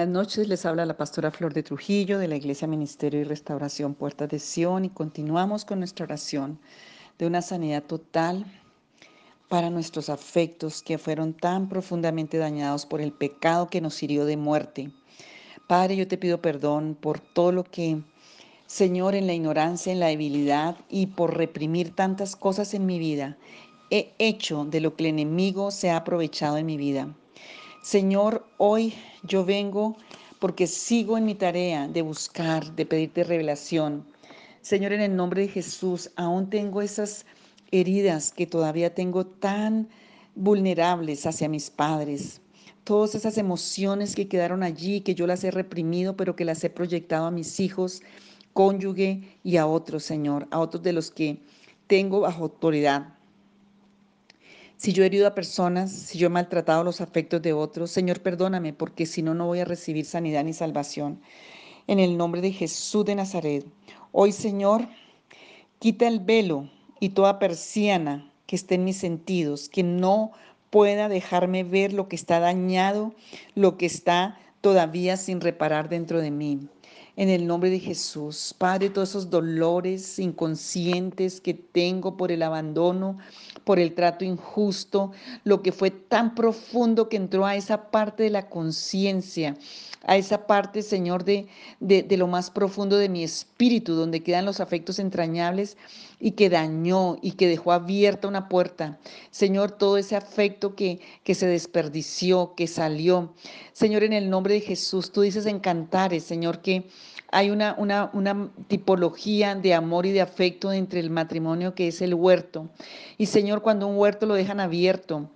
Buenas noches, les habla la pastora Flor de Trujillo de la Iglesia Ministerio y Restauración Puertas de Sion y continuamos con nuestra oración de una sanidad total para nuestros afectos que fueron tan profundamente dañados por el pecado que nos hirió de muerte. Padre, yo te pido perdón por todo lo que, Señor, en la ignorancia, en la debilidad y por reprimir tantas cosas en mi vida, he hecho de lo que el enemigo se ha aprovechado en mi vida. Señor, hoy yo vengo porque sigo en mi tarea de buscar, de pedirte revelación. Señor, en el nombre de Jesús, aún tengo esas heridas que todavía tengo tan vulnerables hacia mis padres. Todas esas emociones que quedaron allí, que yo las he reprimido, pero que las he proyectado a mis hijos, cónyuge y a otros, Señor, a otros de los que tengo bajo autoridad. Si yo he herido a personas, si yo he maltratado los afectos de otros, Señor, perdóname, porque si no, no voy a recibir sanidad ni salvación. En el nombre de Jesús de Nazaret. Hoy, Señor, quita el velo y toda persiana que esté en mis sentidos, que no pueda dejarme ver lo que está dañado, lo que está todavía sin reparar dentro de mí. En el nombre de Jesús, Padre, todos esos dolores inconscientes que tengo por el abandono, por el trato injusto, lo que fue tan profundo que entró a esa parte de la conciencia, a esa parte, Señor, de, de, lo más profundo de mi espíritu, donde quedan los afectos entrañables y que dañó y que dejó abierta una puerta. Señor, todo ese afecto que, que se desperdició, que salió. Señor, en el nombre de Jesús, tú dices en Cantares, Señor, que hay una, una, tipología de amor y de afecto entre el matrimonio que es el huerto. Y Señor, cuando un huerto lo dejan abierto,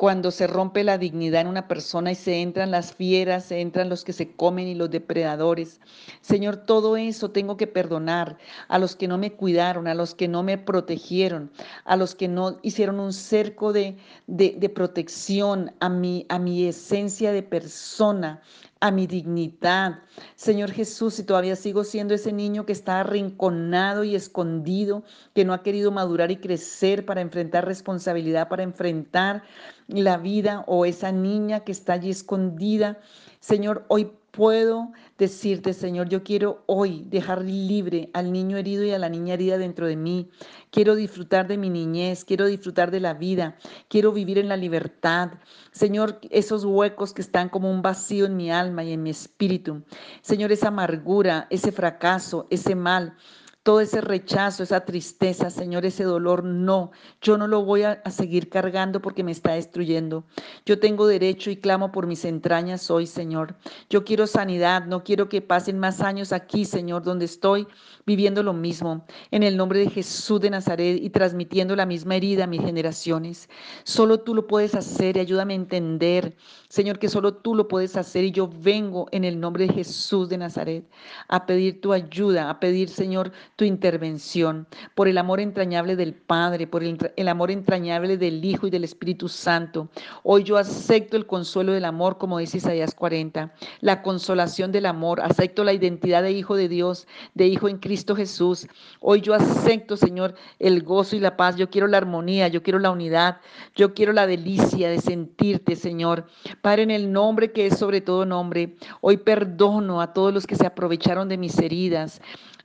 cuando se rompe la dignidad en una persona y se entran las fieras, se entran los que se comen y los depredadores. Señor, todo eso tengo que perdonar a los que no me cuidaron, a los que no me protegieron, a los que no hicieron un cerco de, de, protección a mi, a mi esencia de persona, a mi dignidad. Señor Jesús, si todavía sigo siendo ese niño que está arrinconado y escondido, que no ha querido madurar y crecer para enfrentar responsabilidad, para enfrentar la vida o esa niña que está allí escondida. Señor, hoy puedo decirte, Señor, yo quiero hoy dejar libre al niño herido y a la niña herida dentro de mí. Quiero disfrutar de mi niñez, quiero disfrutar de la vida, quiero vivir en la libertad. Señor, esos huecos que están como un vacío en mi alma y en mi espíritu. Señor, esa amargura, ese fracaso, ese mal todo ese rechazo, esa tristeza, Señor, ese dolor, no, yo no lo voy a, seguir cargando porque me está destruyendo. Yo tengo derecho y clamo por mis entrañas hoy, Señor. Yo quiero sanidad, no quiero que pasen más años aquí, Señor, donde estoy viviendo lo mismo, en el nombre de Jesús de Nazaret y transmitiendo la misma herida a mis generaciones. Solo tú lo puedes hacer y ayúdame a entender, Señor, que solo tú lo puedes hacer y yo vengo en el nombre de Jesús de Nazaret a pedir tu ayuda, a pedir, Señor, tu intervención, por el amor entrañable del Padre, por el, amor entrañable del Hijo y del Espíritu Santo. Hoy yo acepto el consuelo del amor, como dice Isaías 40, la consolación del amor, acepto la identidad de Hijo de Dios, de Hijo en Cristo Jesús. Hoy yo acepto, Señor, el gozo y la paz. Yo quiero la armonía, yo quiero la unidad, yo quiero la delicia de sentirte, Señor. Padre, en el nombre que es sobre todo nombre, hoy perdono a todos los que se aprovecharon de mis heridas.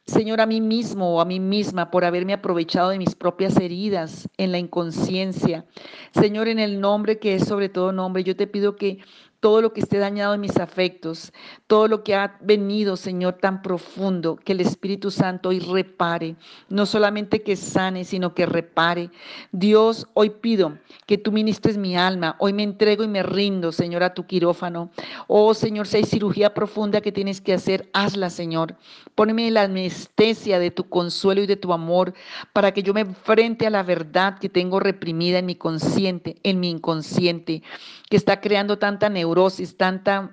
Señor, a mí mismo o a mí misma por haberme aprovechado de mis propias heridas en la inconsciencia. Señor, en el nombre que es sobre todo nombre, yo te pido que todo lo que esté dañado en mis afectos, todo lo que ha venido, Señor, tan profundo, que el Espíritu Santo hoy repare, no solamente que sane, sino que repare. Dios, hoy pido que tú ministres mi alma, hoy me entrego y me rindo, Señor, a tu quirófano. Oh, Señor, si hay cirugía profunda que tienes que hacer, hazla, Señor. Póneme la anestesia de tu consuelo y de tu amor para que yo me enfrente a la verdad que tengo reprimida en mi consciente, en mi inconsciente, que está creando tanta neurosis tanta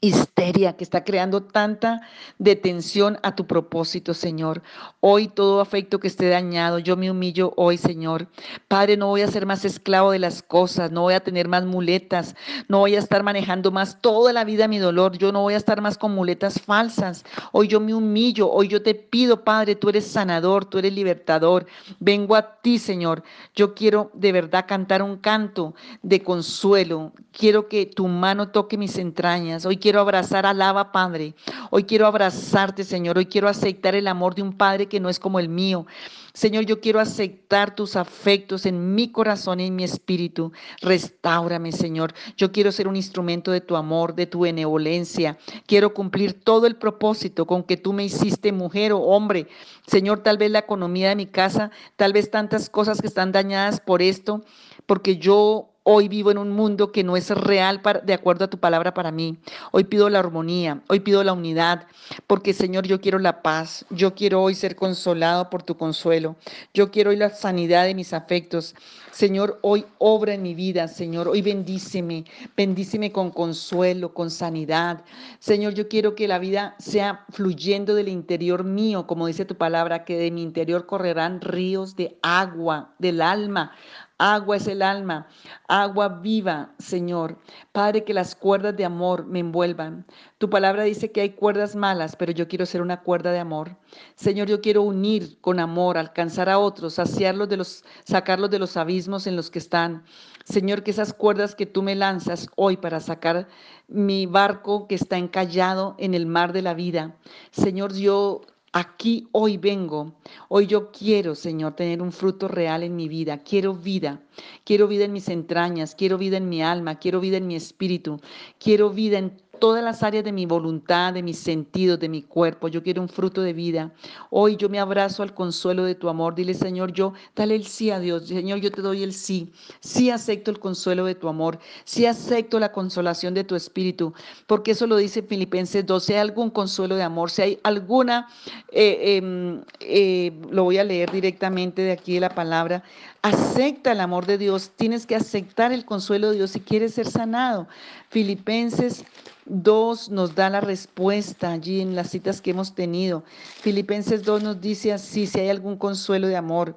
histeria que está creando tanta detención a tu propósito, Señor. Hoy todo afecto que esté dañado, yo me humillo hoy, Señor. Padre, no voy a ser más esclavo de las cosas, no voy a tener más muletas, no voy a estar manejando más toda la vida mi dolor, yo no voy a estar más con muletas falsas. Hoy yo me humillo, hoy yo te pido, Padre, tú eres sanador, tú eres libertador. Vengo a ti, Señor. Yo quiero de verdad cantar un canto de consuelo. Quiero que tu mano toque mis entrañas. Hoy quiero abrazar al Abba Padre. Hoy quiero abrazarte, Señor. Hoy quiero aceptar el amor de un Padre que no es como el mío. Señor, yo quiero aceptar tus afectos en mi corazón y en mi espíritu. Restáurame, Señor. Yo quiero ser un instrumento de tu amor, de tu benevolencia. Quiero cumplir todo el propósito con que tú me hiciste mujer o hombre. Señor, tal vez la economía de mi casa, tal vez tantas cosas que están dañadas por esto, porque yo Hoy vivo en un mundo que no es real de acuerdo a tu palabra para mí. Hoy pido la armonía, hoy pido la unidad, porque Señor, yo quiero la paz. Yo quiero hoy ser consolado por tu consuelo. Yo quiero hoy la sanidad de mis afectos. Señor, hoy obra en mi vida. Señor, hoy bendíceme. Bendíceme con consuelo, con sanidad. Señor, yo quiero que la vida sea fluyendo del interior mío, como dice tu palabra, que de mi interior correrán ríos de agua, del alma Agua es el alma, agua viva, Señor. Padre, que las cuerdas de amor me envuelvan. Tu palabra dice que hay cuerdas malas, pero yo quiero ser una cuerda de amor. Señor, yo quiero unir con amor, alcanzar a otros, saciarlos de los, sacarlos de los abismos en los que están. Señor, que esas cuerdas que tú me lanzas hoy para sacar mi barco que está encallado en el mar de la vida. Señor, yo Aquí hoy vengo, hoy yo quiero, Señor, tener un fruto real en mi vida. Quiero vida, quiero vida en mis entrañas, quiero vida en mi alma, quiero vida en mi espíritu, quiero vida en todas las áreas de mi voluntad, de mis sentidos, de mi cuerpo. Yo quiero un fruto de vida. Hoy yo me abrazo al consuelo de tu amor. Dile, Señor, yo, dale el sí a Dios. Señor, yo te doy el sí. Sí acepto el consuelo de tu amor. Sí acepto la consolación de tu espíritu. Porque eso lo dice Filipenses 2. Si hay algún consuelo de amor, si hay alguna, eh, em, eh, lo voy a leer directamente de aquí de la palabra. Acepta el amor de Dios. Tienes que aceptar el consuelo de Dios si quieres ser sanado. Filipenses 2 nos da la respuesta allí en las citas que hemos tenido. Filipenses 2 nos dice así, si hay algún consuelo de amor,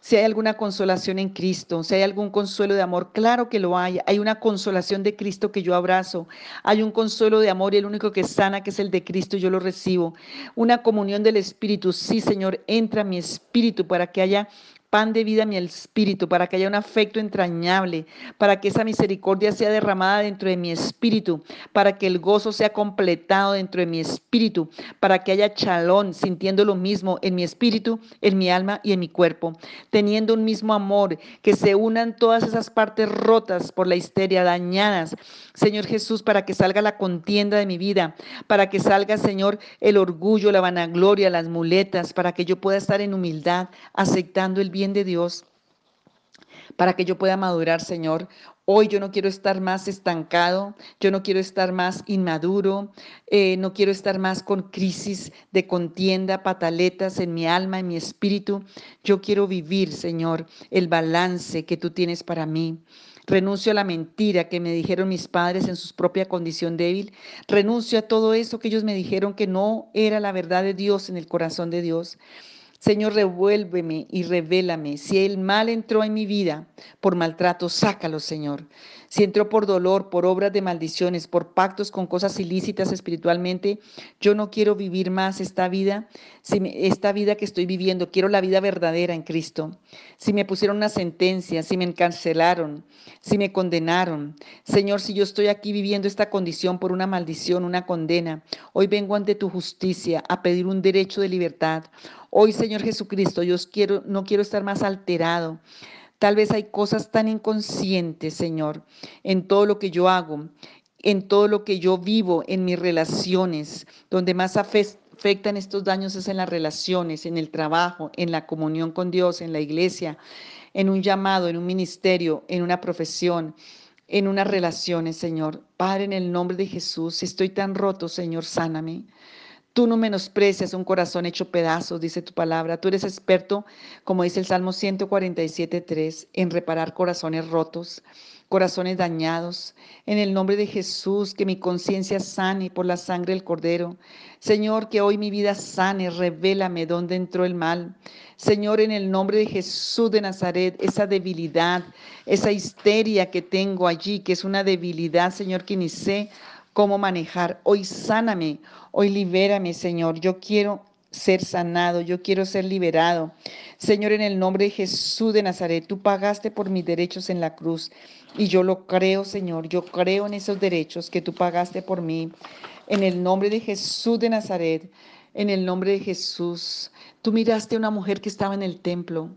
si hay alguna consolación en Cristo, si hay algún consuelo de amor, claro que lo hay. Hay una consolación de Cristo que yo abrazo. Hay un consuelo de amor y el único que sana, que es el de Cristo, yo lo recibo. Una comunión del Espíritu. Sí, Señor, entra mi espíritu para que haya pan de vida mi espíritu, para que haya un afecto entrañable, para que esa misericordia sea derramada dentro de mi espíritu, para que el gozo sea completado dentro de mi espíritu, para que haya chalón, sintiendo lo mismo en mi espíritu, en mi alma y en mi cuerpo, teniendo un mismo amor, que se unan todas esas partes rotas por la histeria, dañadas, Señor Jesús, para que salga la contienda de mi vida, para que salga, Señor, el orgullo, la vanagloria, las muletas, para que yo pueda estar en humildad, aceptando el bien de Dios para que yo pueda madurar, Señor. Hoy yo no quiero estar más estancado, yo no quiero estar más inmaduro, eh, no quiero estar más con crisis de contienda, pataletas en mi alma, en mi espíritu. Yo quiero vivir, Señor, el balance que tú tienes para mí. Renuncio a la mentira que me dijeron mis padres en su propia condición débil. Renuncio a todo eso que ellos me dijeron que no era la verdad de Dios en el corazón de Dios. Señor, revuélveme y revélame. Si el mal entró en mi vida por maltrato, sácalo, Señor. Si entró por dolor, por obras de maldiciones, por pactos con cosas ilícitas espiritualmente, yo no quiero vivir más esta vida, esta vida que estoy viviendo, quiero la vida verdadera en Cristo. Si me pusieron una sentencia, si me encarcelaron, si me condenaron, Señor, si yo estoy aquí viviendo esta condición por una maldición, una condena, hoy vengo ante tu justicia a pedir un derecho de libertad. Hoy, Señor Jesucristo, yo quiero, no quiero estar más alterado. Tal vez hay cosas tan inconscientes, Señor, en todo lo que yo hago, en todo lo que yo vivo, en mis relaciones, donde más afectan estos daños es en las relaciones, en el trabajo, en la comunión con Dios, en la iglesia, en un llamado, en un ministerio, en una profesión, en unas relaciones, Señor. Padre, en el nombre de Jesús, si estoy tan roto, Señor, sáname. Tú no menosprecias un corazón hecho pedazos, dice tu palabra. Tú eres experto, como dice el Salmo 147.3, en reparar corazones rotos, corazones dañados. En el nombre de Jesús, que mi conciencia sane por la sangre del Cordero. Señor, que hoy mi vida sane, revélame dónde entró el mal. Señor, en el nombre de Jesús de Nazaret, esa debilidad, esa histeria que tengo allí, que es una debilidad, Señor, que ni sé cómo manejar. Hoy sáname, hoy libérame, Señor. Yo quiero ser sanado, yo quiero ser liberado. Señor, en el nombre de Jesús de Nazaret, tú pagaste por mis derechos en la cruz y yo lo creo, Señor, yo creo en esos derechos que tú pagaste por mí. En el nombre de Jesús de Nazaret, en el nombre de Jesús, tú miraste a una mujer que estaba en el templo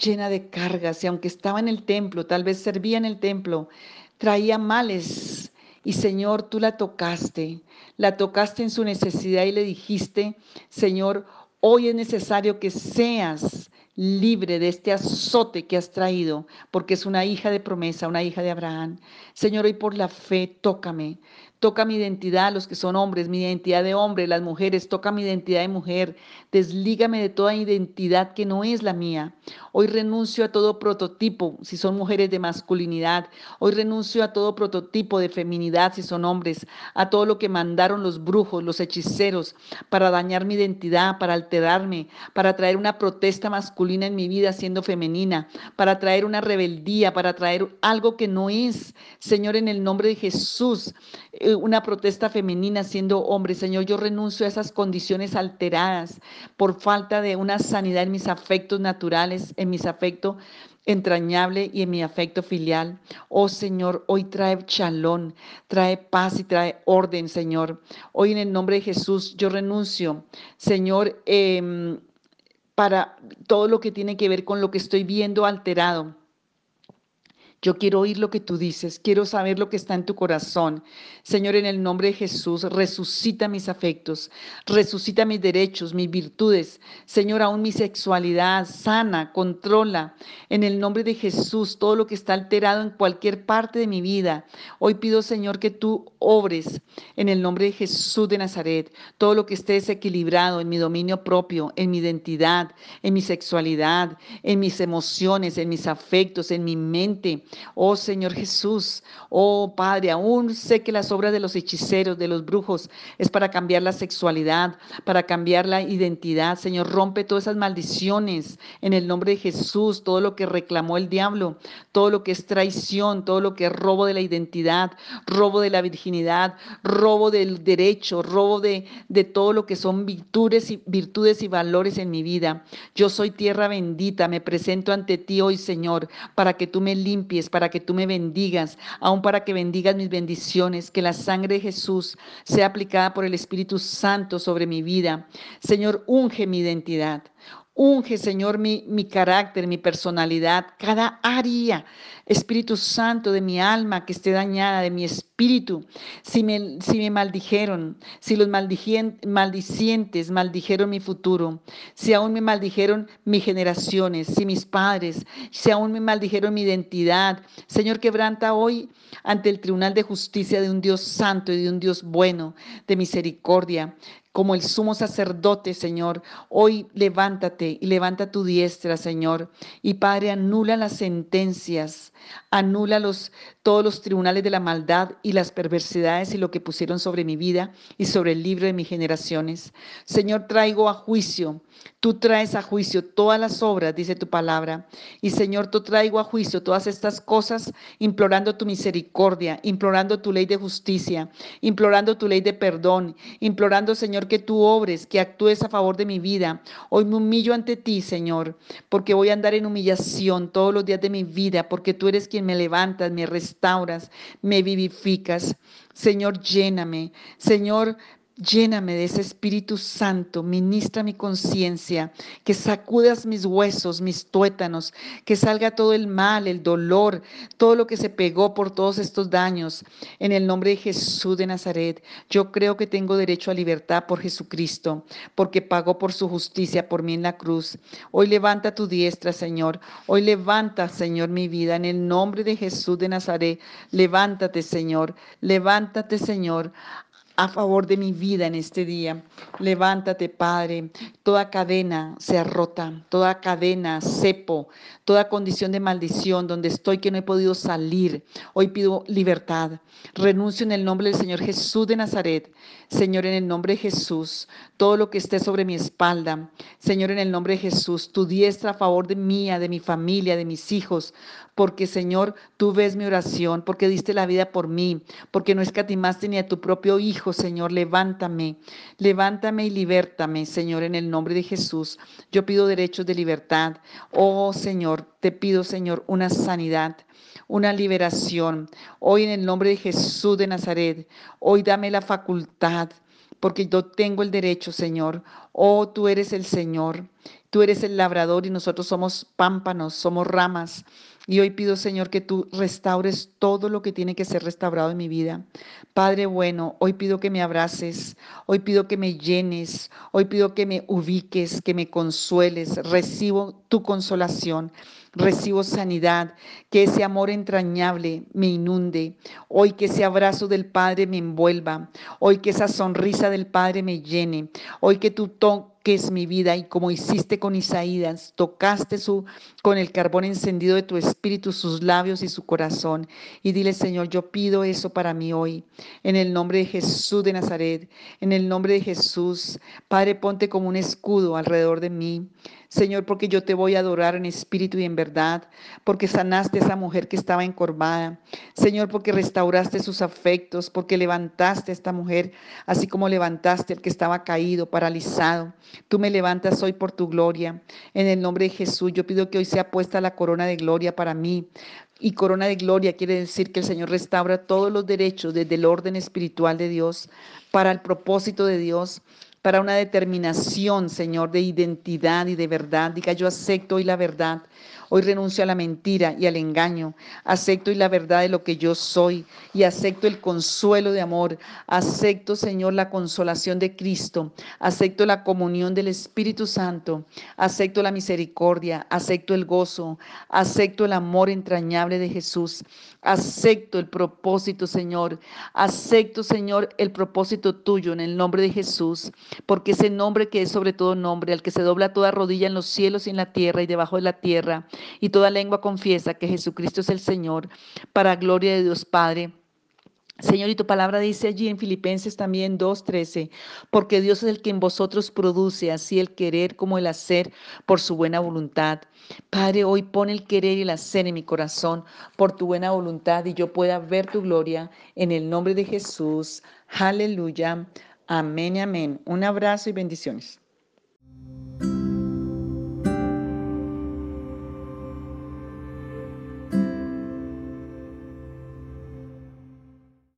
llena de cargas y aunque estaba en el templo, tal vez servía en el templo, traía males y Señor, tú la tocaste, la tocaste en su necesidad y le dijiste, Señor, hoy es necesario que seas libre de este azote que has traído, porque es una hija de promesa, una hija de Abraham. Señor, hoy por la fe, tócame, Toca mi identidad, los que son hombres, mi identidad de hombre, las mujeres, toca mi identidad de mujer. Deslígame de toda identidad que no es la mía. Hoy renuncio a todo prototipo, si son mujeres de masculinidad. Hoy renuncio a todo prototipo de feminidad, si son hombres. A todo lo que mandaron los brujos, los hechiceros, para dañar mi identidad, para alterarme, para traer una protesta masculina en mi vida siendo femenina, para traer una rebeldía, para traer algo que no es. Señor, en el nombre de Jesús. Eh, una protesta femenina siendo hombre. Señor, yo renuncio a esas condiciones alteradas por falta de una sanidad en mis afectos naturales, en mis afectos entrañable y en mi afecto filial. Oh Señor, hoy trae chalón, trae paz y trae orden, Señor. Hoy en el nombre de Jesús yo renuncio, Señor, em, para todo lo que tiene que ver con lo que estoy viendo alterado yo quiero oír lo que tú dices, quiero saber lo que está en tu corazón. Señor, en el nombre de Jesús, resucita mis afectos, resucita mis derechos, mis virtudes. Señor, aún mi sexualidad sana, controla. En el nombre de Jesús, todo lo que está alterado en cualquier parte de mi vida. Hoy pido, Señor, que tú obres en el nombre de Jesús de Nazaret. Todo lo que esté desequilibrado en mi dominio propio, en mi identidad, en mi sexualidad, en mis emociones, en mis afectos, en mi mente Oh Señor Jesús, oh Padre, aún sé que las obras de los hechiceros, de los brujos, es para cambiar la sexualidad, para cambiar la identidad. Señor, rompe todas esas maldiciones en el nombre de Jesús, todo lo que reclamó el diablo, todo lo que es traición, todo lo que es robo de la identidad, robo de la virginidad, robo del derecho, robo de, de todo lo que son virtudes y, virtudes y valores en mi vida. Yo soy tierra bendita, me presento ante ti hoy, Señor, para que tú me limpies para que tú me bendigas, aún para que bendigas mis bendiciones, que la sangre de Jesús sea aplicada por el Espíritu Santo sobre mi vida. Señor, unge mi identidad. Unge, Señor, mi, mi carácter, mi personalidad, cada área, Espíritu Santo, de mi alma que esté dañada, de mi espíritu. Si me, si me maldijeron, si los maldicientes maldijeron mi futuro, si aún me maldijeron mis generaciones, si mis padres, si aún me maldijeron mi identidad, Señor, quebranta hoy ante el tribunal de justicia de un Dios santo y de un Dios bueno, de misericordia como el sumo sacerdote, Señor. Hoy levántate y levanta tu diestra, Señor. Y Padre, anula las sentencias, anula los, todos los tribunales de la maldad y las perversidades y lo que pusieron sobre mi vida y sobre el libro de mis generaciones. Señor, traigo a juicio Tú traes a juicio todas las obras, dice tu palabra. Y Señor, tú traigo a juicio todas estas cosas, implorando tu misericordia, implorando tu ley de justicia, implorando tu ley de perdón, implorando, Señor, que tú obres, que actúes a favor de mi vida. Hoy me humillo ante ti, Señor, porque voy a andar en humillación todos los días de mi vida, porque tú eres quien me levantas, me restauras, me vivificas. Señor, lléname. Señor, Lléname de ese Espíritu Santo, ministra mi conciencia, que sacudas mis huesos, mis tuétanos, que salga todo el mal, el dolor, todo lo que se pegó por todos estos daños. En el nombre de Jesús de Nazaret, yo creo que tengo derecho a libertad por Jesucristo, porque pagó por su justicia por mí en la cruz. Hoy levanta tu diestra, Señor. Hoy levanta, Señor, mi vida. En el nombre de Jesús de Nazaret, levántate, Señor. Levántate, Señor a favor de mi vida en este día. Levántate, Padre. Toda cadena sea rota, toda cadena, cepo, toda condición de maldición donde estoy que no he podido salir. Hoy pido libertad. Renuncio en el nombre del Señor Jesús de Nazaret. Señor, en el nombre de Jesús, todo lo que esté sobre mi espalda. Señor, en el nombre de Jesús, tu diestra a favor de mía, de mi familia, de mis hijos. Porque, Señor, tú ves mi oración, porque diste la vida por mí, porque no escatimaste ni a tu propio Hijo Señor, levántame, levántame y libértame, Señor, en el nombre de Jesús. Yo pido derechos de libertad. Oh, Señor, te pido, Señor, una sanidad una liberación. Hoy en el nombre de Jesús de Nazaret, hoy dame la facultad, porque yo tengo el derecho, Señor. Oh, tú eres el Señor, tú eres el labrador y nosotros somos pámpanos, somos ramas. Y hoy pido, Señor, que tú restaures todo lo que tiene que ser restaurado en mi vida. Padre bueno, hoy pido que me abraces, hoy pido que me llenes, hoy pido que me ubiques, que me consueles. Recibo tu consolación recibo sanidad, que ese amor entrañable me inunde, hoy que ese abrazo del Padre me envuelva, hoy que esa sonrisa del Padre me llene, hoy que tú toques mi vida y como hiciste con Isaías, tocaste su con el carbón encendido de tu espíritu sus labios y su corazón y dile, Señor, yo pido eso para mí hoy, en el nombre de Jesús de Nazaret, en el nombre de Jesús, Padre, ponte como un escudo alrededor de mí. Señor, porque yo te voy a adorar en espíritu y en verdad, porque sanaste a esa mujer que estaba encorvada. Señor, porque restauraste sus afectos, porque levantaste a esta mujer, así como levantaste al que estaba caído, paralizado. Tú me levantas hoy por tu gloria. En el nombre de Jesús, yo pido que hoy sea puesta la corona de gloria para mí. Y corona de gloria quiere decir que el Señor restaura todos los derechos desde el orden espiritual de Dios para el propósito de Dios para una determinación, Señor, de identidad y de verdad. Diga, yo acepto hoy la verdad. Hoy renuncio a la mentira y al engaño. Acepto hoy la verdad de lo que yo soy y acepto el consuelo de amor. Acepto, Señor, la consolación de Cristo. Acepto la comunión del Espíritu Santo. Acepto la misericordia. Acepto el gozo. Acepto el amor entrañable de Jesús. Acepto el propósito, Señor. Acepto, Señor, el propósito tuyo en el nombre de Jesús, porque ese nombre que es sobre todo nombre, al que se dobla toda rodilla en los cielos y en la tierra y debajo de la tierra, y toda lengua confiesa que Jesucristo es el Señor, para gloria de Dios Padre. Señor, y tu palabra dice allí en Filipenses también 2.13, porque Dios es el que en vosotros produce así el querer como el hacer por su buena voluntad. Padre, hoy pon el querer y el hacer en mi corazón por tu buena voluntad y yo pueda ver tu gloria en el nombre de Jesús. Aleluya. Amén y amén. Un abrazo y bendiciones.